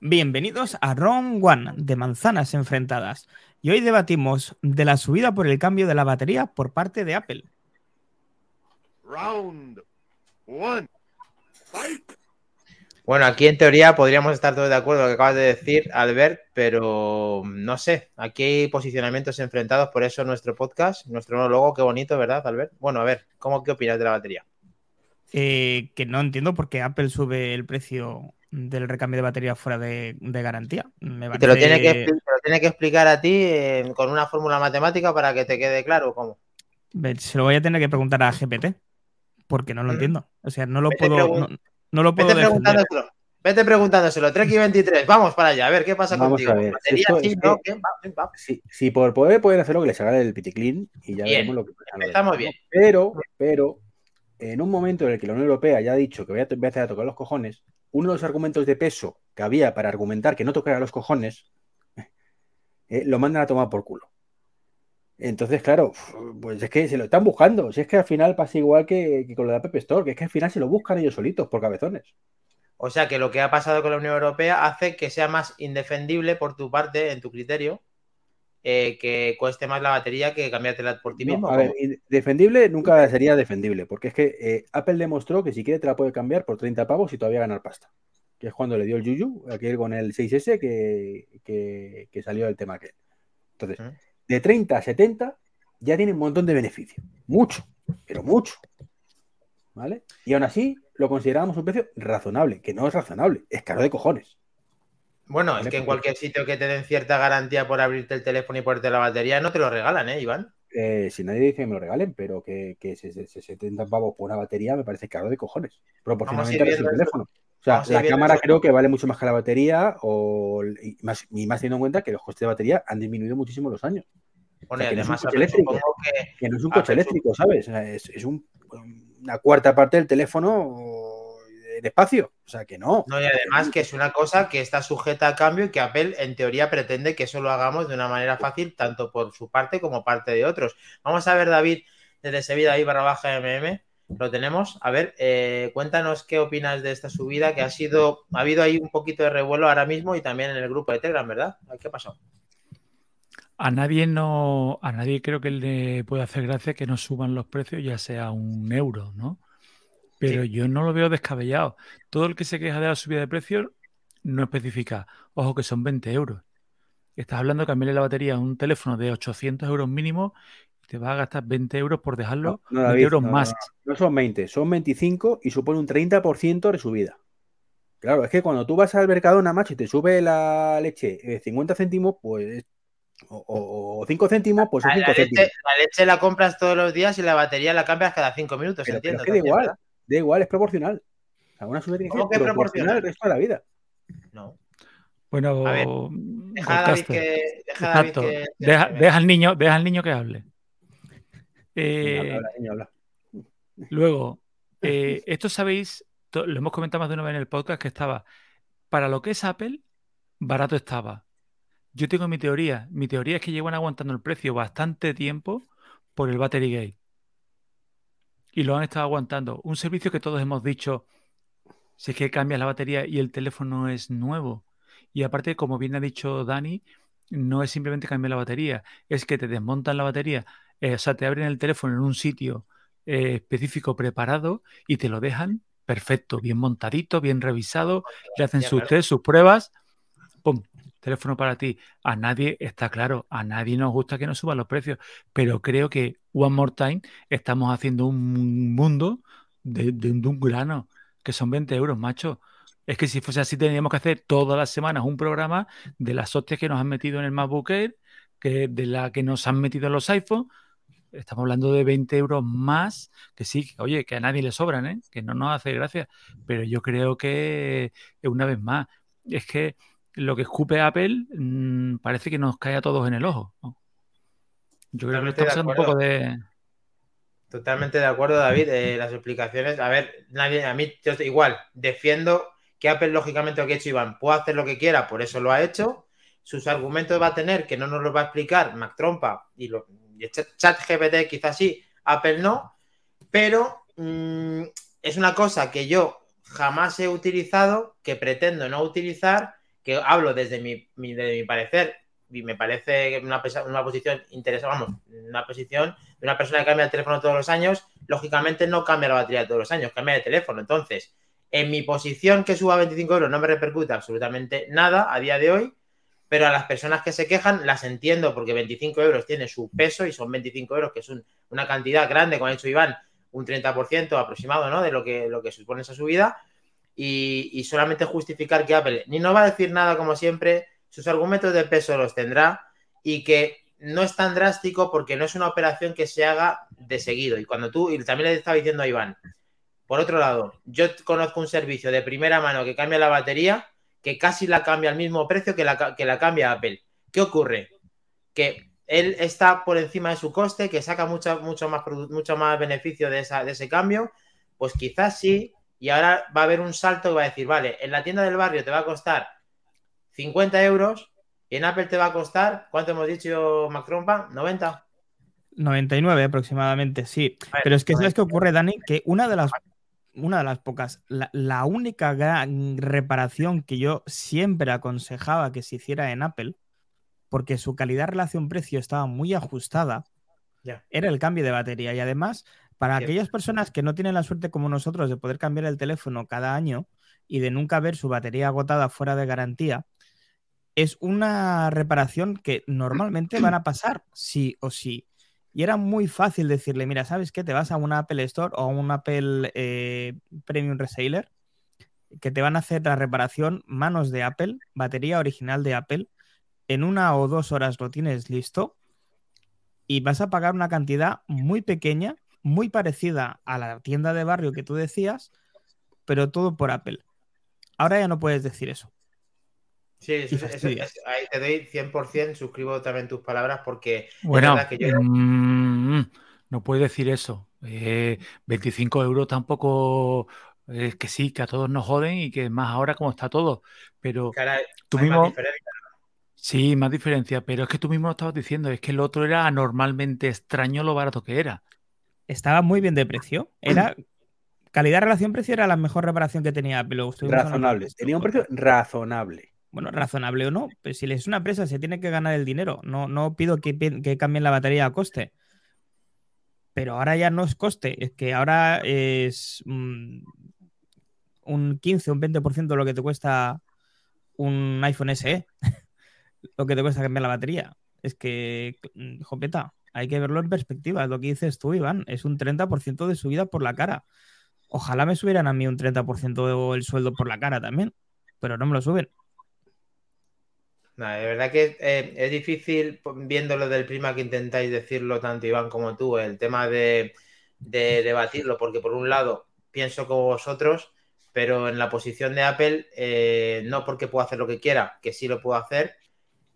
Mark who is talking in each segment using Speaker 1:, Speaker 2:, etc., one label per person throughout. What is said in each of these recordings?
Speaker 1: Bienvenidos a Round One de Manzanas Enfrentadas. Y hoy debatimos de la subida por el cambio de la batería por parte de Apple.
Speaker 2: Round one. Fight.
Speaker 3: Bueno, aquí en teoría podríamos estar todos de acuerdo con lo que acabas de decir, Albert, pero no sé, aquí hay posicionamientos enfrentados, por eso nuestro podcast, nuestro nuevo logo, qué bonito, ¿verdad, Albert? Bueno, a ver, ¿cómo qué opinas de la batería?
Speaker 1: Eh, que no entiendo por qué Apple sube el precio del recambio de batería fuera de, de garantía. Me
Speaker 3: ¿Y te, lo tiene que, te lo tiene que explicar a ti eh, con una fórmula matemática para que te quede claro cómo.
Speaker 1: Se lo voy a tener que preguntar a GPT, porque no lo
Speaker 3: Mm.
Speaker 1: entiendo. O sea, no lo
Speaker 3: Vete
Speaker 1: puedo, no, no lo puedo
Speaker 3: Vete preguntándoselo. Vete preguntándoselo. Trek 23, vamos para allá, a ver qué pasa
Speaker 4: Vamos
Speaker 3: contigo.
Speaker 4: a ver, esto
Speaker 3: sí, no.
Speaker 4: Si, si por poder pueden hacer lo que les haga el piticlin y ya
Speaker 3: Bien,
Speaker 4: veremos lo que pasa.
Speaker 3: empezamos bien.
Speaker 4: Pero, pero, en un momento en el que la Unión Europea ya ha dicho que voy a empezar a tocar los cojones, uno de los argumentos de peso que había para argumentar que no tocara los cojones, eh, lo mandan a tomar por culo. Entonces, claro, pues es que se lo están buscando. Si es que al final pasa igual que, con lo de App Store, que es que al final se lo buscan ellos solitos por cabezones.
Speaker 3: O sea que lo que ha pasado con la Unión Europea hace que sea más indefendible por tu parte, en tu criterio, eh, que cueste más la batería que cambiártela por ti
Speaker 4: No,
Speaker 3: mismo.
Speaker 4: a ver, defendible nunca sería defendible, porque es que eh, Apple demostró que si quiere te la puede cambiar por 30 pavos y todavía ganar pasta. Que es cuando le dio el yuyu, aquel con el 6S que, que, que salió del tema aquel. Entonces, de 30 a 70 ya tiene un montón de beneficio. Mucho, pero mucho. ¿Vale? Y aún así lo consideramos un precio razonable, que no es razonable, es caro de cojones.
Speaker 3: Bueno, es que en
Speaker 4: pues-
Speaker 3: cualquier sitio que te den cierta garantía por abrirte el teléfono y ponerte la batería, no te lo regalan, ¿eh, Iván?
Speaker 4: Eh, si nadie dice que me lo regalen, pero que, que se, se- se 70 pavos por una batería me parece caro de cojones. Proporcionalmente
Speaker 3: a
Speaker 4: al teléfono. O sea,
Speaker 3: vamos
Speaker 4: la cámara
Speaker 3: eso.
Speaker 4: creo que vale mucho más que la batería, o, y, más, y más teniendo en cuenta que los costes de batería han disminuido muchísimo los años.
Speaker 3: Bueno,
Speaker 4: que no es un
Speaker 3: además,
Speaker 4: coche eléctrico.
Speaker 3: que
Speaker 4: Que no es un coche eléctrico, ¿sabes? O sea, es, es un- una cuarta parte del teléfono de espacio. O sea, que no.
Speaker 3: No, y además que es una cosa que está sujeta a cambio y que Apple en teoría pretende que eso lo hagamos de una manera fácil, tanto por su parte como parte de otros. Vamos a ver, David, desde Sevilla ahí barra baja MM, lo tenemos. A ver, eh, cuéntanos qué opinas de esta subida, que ha sido, ha habido ahí un poquito de revuelo ahora mismo y también en el grupo de Telegram, ¿verdad? ¿Qué ha pasado?
Speaker 5: A nadie no, a nadie creo que le puede hacer gracia que no suban los precios, ya sea un euro, ¿no? Pero
Speaker 3: Sí.
Speaker 5: yo no lo veo descabellado. Todo el que se queja de la subida de precios no especifica. Ojo que son 20 euros. Estás hablando de cambiarle la batería a un teléfono de 800 euros mínimo y te vas a gastar 20 euros por dejarlo
Speaker 4: No,
Speaker 5: 20
Speaker 4: David,
Speaker 5: euros
Speaker 4: no, no,
Speaker 5: más.
Speaker 4: no. No son 20, son 25 y supone un 30% de subida. Claro, es que cuando tú vas al Mercadona, macho, y te sube la leche eh, 50 céntimos, pues. O, 5 céntimos, pues son
Speaker 3: La,
Speaker 4: 5 céntimos.
Speaker 3: leche, la leche la compras todos los días y la batería la cambias cada cinco minutos,
Speaker 4: Pero, pero
Speaker 3: entiendo.
Speaker 4: es que da igual,
Speaker 3: ¿verdad?
Speaker 4: Da igual, es proporcional. O sea, una subida tiene que
Speaker 3: ¿Cómo
Speaker 4: ser
Speaker 3: que
Speaker 4: proporcional
Speaker 3: proporcional?
Speaker 4: el resto de la vida.
Speaker 3: No.
Speaker 5: Bueno,
Speaker 3: A ver, Deja a David
Speaker 5: Goldcaster.
Speaker 3: que. Deja a David
Speaker 5: Exacto.
Speaker 3: que-
Speaker 5: Deja, deja al niño, deja al niño que hable. Eh,
Speaker 4: Habla, habla, niño, habla.
Speaker 5: Luego, eh, esto sabéis, lo hemos comentado más de una vez en el podcast, que estaba, para lo que es Apple, barato estaba. Yo tengo mi teoría. Mi teoría es que llevan aguantando el precio bastante tiempo por el Battery Gate. Y lo han estado aguantando. Un servicio que todos hemos dicho, si es que cambias la batería y el teléfono es nuevo. Y aparte, como bien ha dicho Dani, no es simplemente cambiar la batería, es que te desmontan la batería, eh, o sea, te abren el teléfono en un sitio eh, específico preparado y te lo dejan perfecto, bien montadito, bien revisado, le hacen sus test, sus pruebas, ¡pum! Teléfono para ti. A nadie, está claro, a nadie nos gusta que nos suban los precios, pero creo que One More Time estamos haciendo un mundo de, un grano, que son 20 euros, macho. Es que si fuese así, tendríamos que hacer todas las semanas un programa de las hostias que nos han metido en el MacBook Air, que, de la que nos han metido en los iPhones. Estamos hablando de 20 euros más, que sí, oye, que a nadie le sobran, ¿eh? que no nos hace gracia. Pero yo creo que, una vez más, es que lo que escupe Apple mm, parece que nos cae a todos en el ojo. ¿no? Yo creo que
Speaker 3: Totalmente
Speaker 5: está
Speaker 3: de
Speaker 5: pasando un poco de.
Speaker 3: Totalmente de acuerdo, David. eh, las explicaciones, a ver, nadie, a mí yo estoy igual, defiendo que Apple, lógicamente, lo que ha hecho Iván, puede hacer lo que quiera, por eso lo ha hecho. Sus argumentos va a tener, que no nos los va a explicar Mac Trompa y, lo, y Chat GPT, quizás sí, Apple no, pero mm, es una cosa que yo jamás he utilizado, que pretendo no utilizar, que hablo desde mi, mi- mi parecer, y me parece una, una posición interesante, vamos, una posición de una persona que cambia el teléfono todos los años, lógicamente no cambia la batería todos los años, cambia de teléfono. Entonces, en mi posición que suba 25 euros no me repercute absolutamente nada a día de hoy, pero a las personas que se quejan las entiendo porque 25 euros tiene su peso y son 25 euros, que es un- una cantidad grande, como ha dicho Iván, un 30% aproximado ¿no? de lo que, lo que supone esa subida. Y, solamente justificar que Apple ni no va a decir nada como siempre, sus argumentos de peso los tendrá y que no es tan drástico porque no es una operación que se haga de seguido. Y cuando tú, y también le estaba diciendo a Iván, por otro lado, yo conozco un servicio de primera mano que cambia la batería, que casi la cambia al mismo precio que la, que la cambia Apple. ¿Qué ocurre? Que él está por encima de su coste, que saca mucho, mucho, más, mucho más beneficio de, esa, de ese cambio, pues quizás sí, y ahora va a haber un salto que va a decir, vale, en la tienda del barrio te va a costar 50 euros y en Apple te va a costar, ¿cuánto hemos dicho, Macrompa? ¿90?
Speaker 1: 99 aproximadamente, sí. Pero es que ¿sabes qué ocurre, Dani? Que una de las, una de las pocas, la, la única gran reparación que yo siempre aconsejaba que se hiciera en Apple, porque su calidad relación-precio estaba muy ajustada, era el cambio de batería. Y además, para aquellas personas que no tienen la suerte como nosotros de poder cambiar el teléfono cada año y de nunca ver su batería agotada fuera de garantía, es una reparación que normalmente van a pasar sí o sí. Y era muy fácil decirle, mira, ¿sabes qué? Te vas a una Apple Store o a un Apple eh, Premium Reseller que te van a hacer la reparación manos de Apple, batería original de Apple. En una o dos horas lo tienes listo y vas a pagar una cantidad muy pequeña, muy parecida a la tienda de barrio que tú decías, pero todo por Apple. Ahora ya no puedes decir eso.
Speaker 3: Sí, eso, eso- ahí te doy 100%, suscribo también tus palabras porque
Speaker 5: Bueno,
Speaker 3: verdad que yo-
Speaker 5: mm, no puedes decir eso. Eh, 25 euros tampoco es que sí, que a todos nos joden y que más ahora como está todo. Pero
Speaker 3: cara,
Speaker 5: tú
Speaker 3: más
Speaker 5: mismo,
Speaker 3: diferencia.
Speaker 5: sí, más diferencia, pero es que tú mismo lo estabas diciendo, es que el otro era anormalmente extraño lo barato que era.
Speaker 1: Estaba muy bien de precio. Era calidad-relación-precio era la mejor reparación que tenía Apple.
Speaker 4: Razonable. Tenía un precio razonable.
Speaker 1: Bueno, razonable o no, pero si es una empresa se tiene que ganar el dinero. No, no pido que, que cambien la batería a coste. Pero ahora ya no es coste, es que ahora es mm, un 15, un 20% de lo que te cuesta un iPhone SE. lo que te cuesta cambiar la batería. Es que, mm, jopeta, hay que verlo en perspectiva. Lo que dices tú, Iván. Es un 30% de subida por la cara. Ojalá me subieran a mí un 30% el sueldo por la cara también, pero no me lo suben.
Speaker 3: Nada, de verdad que eh, es difícil viéndolo del prima que intentáis decirlo tanto Iván como tú, el tema de, de debatirlo, porque por un lado pienso como vosotros, pero en la posición de Apple, eh, no porque pueda hacer lo que quiera, que sí lo puedo hacer,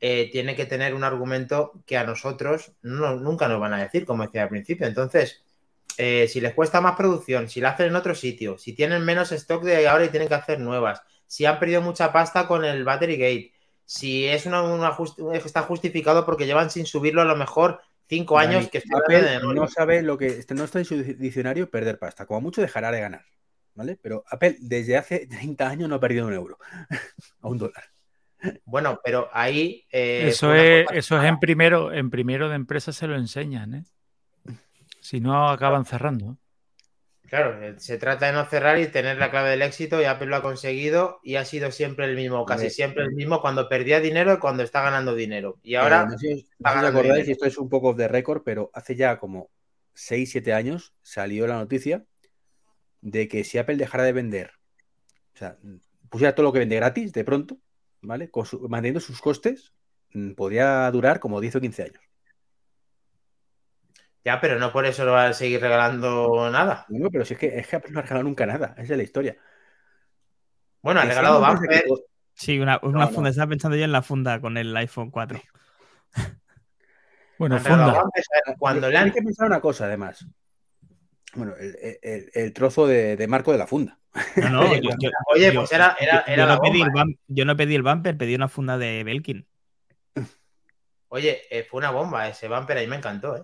Speaker 3: eh, tiene que tener un argumento que a nosotros no, nunca nos van a decir, como decía al principio. Entonces, eh, si les cuesta más producción, si la hacen en otro sitio, si tienen menos stock de ahora y tienen que hacer nuevas, si han perdido mucha pasta con el Battery Gate, si es una, una just- está justificado porque llevan sin subirlo a lo mejor cinco años que
Speaker 4: Apple no sabe lo que este, no está en su diccionario perder pasta. Como mucho dejará de ganar. ¿Vale? Pero Apple desde hace 30 años no ha perdido un euro a un dólar.
Speaker 3: Bueno, pero ahí eh,
Speaker 5: Eso es, eso es en primero, en primero de empresa se lo enseñan, ¿eh? Si no acaban cerrando.
Speaker 3: Claro, eh, se trata de no cerrar y tener la clave del éxito y Apple lo ha conseguido y ha sido siempre el mismo, casi siempre el mismo cuando perdía dinero y cuando está ganando dinero. Y ahora,
Speaker 4: Eh, no sé, no sé si
Speaker 3: está
Speaker 4: os
Speaker 3: ganando
Speaker 4: acordáis, y esto es un poco de récord, pero hace ya como 6-7 años salió la noticia de que si Apple dejara de vender, o sea, pusiera todo lo que vende gratis de pronto, ¿vale? Con su- manteniendo sus costes, mm, podría durar como 10 o 15 años.
Speaker 3: ya, pero no por eso lo va a seguir regalando nada.
Speaker 4: Bueno, pero si es que, es que Apple no ha regalado nunca nada, esa es la historia.
Speaker 3: Bueno, ha regalado bumper.
Speaker 4: que-
Speaker 1: Sí, una, una
Speaker 4: No, no.
Speaker 1: funda. Estaba pensando yo en la funda con el iPhone 4.
Speaker 5: Bueno, funda.
Speaker 3: Cuando le
Speaker 4: Hay que pensar una cosa, además. Bueno, el, el- el trozo de, de marco de la funda.
Speaker 1: No, no,
Speaker 3: Oye,
Speaker 1: yo,
Speaker 3: pues-
Speaker 1: yo-
Speaker 3: oye,
Speaker 1: yo-
Speaker 3: pues era- era-
Speaker 1: yo
Speaker 3: era
Speaker 1: no
Speaker 3: la
Speaker 1: pedí el
Speaker 3: bomba,
Speaker 1: bum- yo no pedí el bumper, pedí una funda de Belkin.
Speaker 3: Oye, eh, fue una bomba ese bumper, ahí me encantó, ¿eh?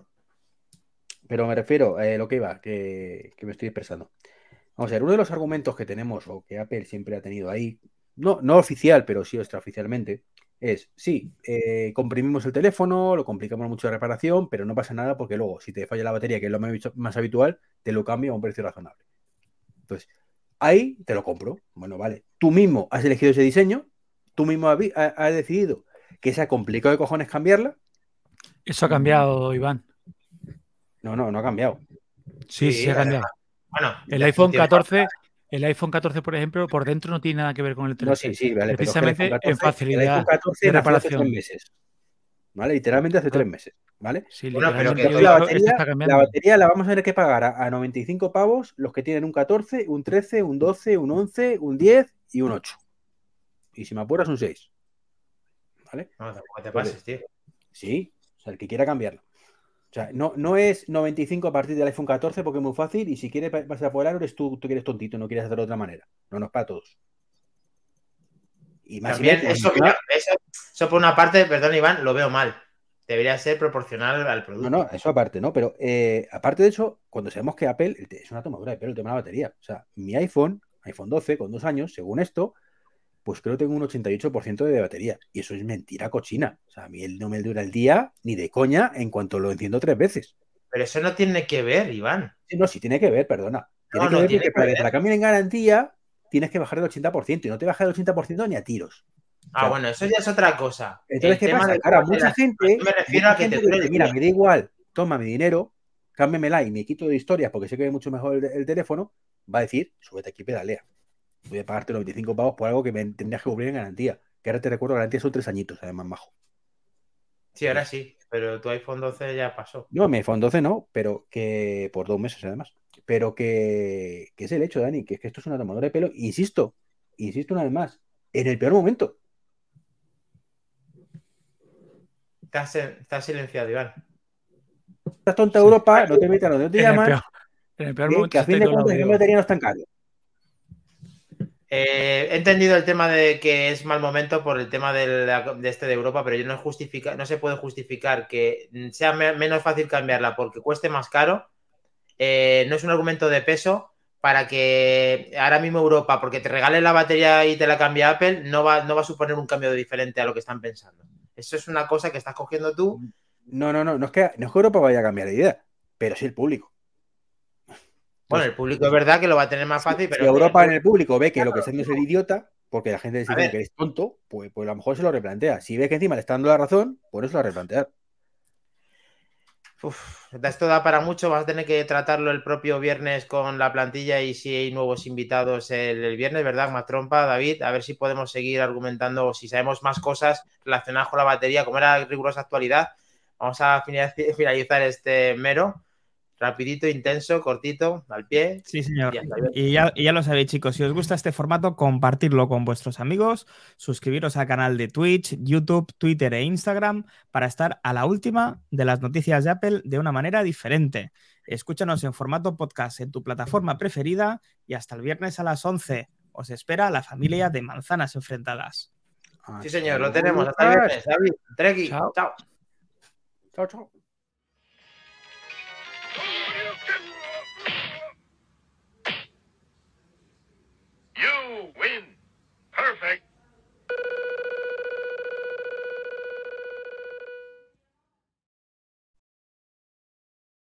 Speaker 4: Pero me refiero a lo que iba, que, que me estoy expresando. Vamos a ver, uno de los argumentos que tenemos, o que Apple siempre ha tenido ahí, no, no oficial, pero sí extraoficialmente, es, sí, eh, comprimimos el teléfono, lo complicamos mucho de reparación, pero no pasa nada porque luego, si te falla la batería, que es lo más, más habitual, te lo cambio a un precio razonable. Entonces, ahí te lo compro. Bueno, vale. Tú mismo has elegido ese diseño, tú mismo has, has decidido que sea complicado de cojones cambiarla.
Speaker 5: Eso ha cambiado, Iván.
Speaker 4: No, no, no ha cambiado.
Speaker 5: Sí, sí, ha cambiado.
Speaker 3: Bueno,
Speaker 5: El iPhone 14, el iPhone 14, por ejemplo, por dentro no tiene nada que ver con el
Speaker 4: No,
Speaker 5: teléfono.
Speaker 4: sí, sí, vale. pero
Speaker 5: Precisamente
Speaker 4: iPhone 14
Speaker 5: en facilidad
Speaker 4: El iPhone 14
Speaker 5: de
Speaker 4: hace
Speaker 5: reparación.
Speaker 4: tres meses. ¿Vale? Literalmente hace
Speaker 5: Ah.
Speaker 4: tres meses. ¿Vale?
Speaker 5: Sí,
Speaker 3: Bueno, pero
Speaker 5: literalmente
Speaker 3: que
Speaker 4: la batería, la batería la vamos a tener que pagar a, a 95 pavos los que tienen un 14, un 13, un 12, un 11, un 10 y un 8. Y si me apuras, un 6. ¿Vale?
Speaker 3: No, tampoco te pases, tío.
Speaker 4: Sí, o sea, el que quiera cambiarlo. O sea, no, no es 95 a partir del iPhone 14 porque es muy fácil y si quieres pa- pasar por el aro eres tú, tú que eres tontito, no quieres hacerlo de otra manera. No, no es para todos. Y más
Speaker 3: También, eso, mira, eso, eso por una parte, perdón, Iván, lo veo mal. Debería ser proporcional al producto.
Speaker 4: No, no, eso aparte, ¿no? Pero eh, aparte de eso, cuando sabemos que Apple es una tomadura de pelo el tema de la batería. O sea, mi iPhone, iPhone 12, con dos años, según esto, pues creo que tengo un 88% de batería. Y eso es mentira cochina. O sea, a mí él no me dura el día ni de coña en cuanto lo enciendo tres veces.
Speaker 3: Pero eso no tiene que ver, Iván.
Speaker 4: Sí, no, sí tiene que ver, perdona. Tiene
Speaker 3: No,
Speaker 4: que
Speaker 3: no,
Speaker 4: ver
Speaker 3: tiene
Speaker 4: porque
Speaker 3: que
Speaker 4: para
Speaker 3: ver.
Speaker 4: la cambien en garantía tienes que bajar el 80% y no te baja el 80% ni a tiros.
Speaker 3: Ah, bueno, eso ya es otra cosa.
Speaker 4: Entonces,
Speaker 3: El
Speaker 4: ¿qué pasa? Claro, mucha gente,
Speaker 3: me refiero a que te
Speaker 4: dice, mira, me da igual, toma mi dinero, cámbiamela y me quito de historias porque sé que ve mucho mejor el, el teléfono, va a decir, súbete aquí pedalea. Voy a pagarte los 25 pavos por algo que me tendrías que cubrir en garantía. Que ahora te recuerdo, garantía son tres añitos, además, majo.
Speaker 3: Sí, ahora sí, pero tu iPhone 12 ya pasó.
Speaker 4: No, mi iPhone 12 no, pero que por dos meses además. Pero que, que es el hecho, Dani, que es que esto es una tomadora de pelo. Insisto, insisto una vez más, en el peor momento.
Speaker 3: Estás, estás silenciado, Iván.
Speaker 4: Estás tonta Europa, no te metas donde no te
Speaker 5: En el
Speaker 4: llaman,
Speaker 5: peor, en el peor
Speaker 4: que,
Speaker 5: momento
Speaker 4: que a fin de cuentas el de batería no tan caro.
Speaker 3: Eh, he entendido el tema de que es mal momento por el tema de, este de Europa, pero yo no justifica, no se puede justificar que sea me- menos fácil cambiarla porque cueste más caro. Eh, no es un argumento de peso para que ahora mismo Europa, porque te regale la batería y te la cambia Apple, no va, no va a suponer un cambio diferente a lo que están pensando. Eso es una cosa que estás cogiendo tú.
Speaker 4: No, no, no, no es que, no es que Europa vaya a cambiar de idea, pero sí el público.
Speaker 3: Bueno, el público es verdad que lo va a tener más fácil, pero
Speaker 4: si Europa en el público ve que lo que está haciendo es el idiota, porque la gente dice que eres tonto, pues, pues a lo mejor se lo replantea. Si ve que encima le está dando la razón, por eso lo va a replantear.
Speaker 3: Uf, esto da para mucho. Vas a tener que tratarlo el propio viernes con la plantilla y si hay nuevos invitados el, el viernes, ¿verdad? Más trompa, David. A ver si podemos seguir argumentando o si sabemos más cosas relacionadas con la batería, como era rigurosa actualidad. Vamos a finaliz- finalizar este mero. Rapidito, intenso, cortito, al pie.
Speaker 1: Sí, señor. Y ya, y ya lo sabéis, chicos, si os gusta este formato, compartirlo con vuestros amigos, suscribiros al canal de Twitch, YouTube, Twitter e Instagram para estar a la última de las noticias de Apple de una manera diferente. Escúchanos en formato podcast en tu plataforma preferida y hasta el viernes a las 11. Os espera la familia de manzanas enfrentadas.
Speaker 3: Sí, señor, lo tenemos. Hasta el viernes. David, Treki,
Speaker 5: Chao.
Speaker 3: chao.
Speaker 4: Chao, chao.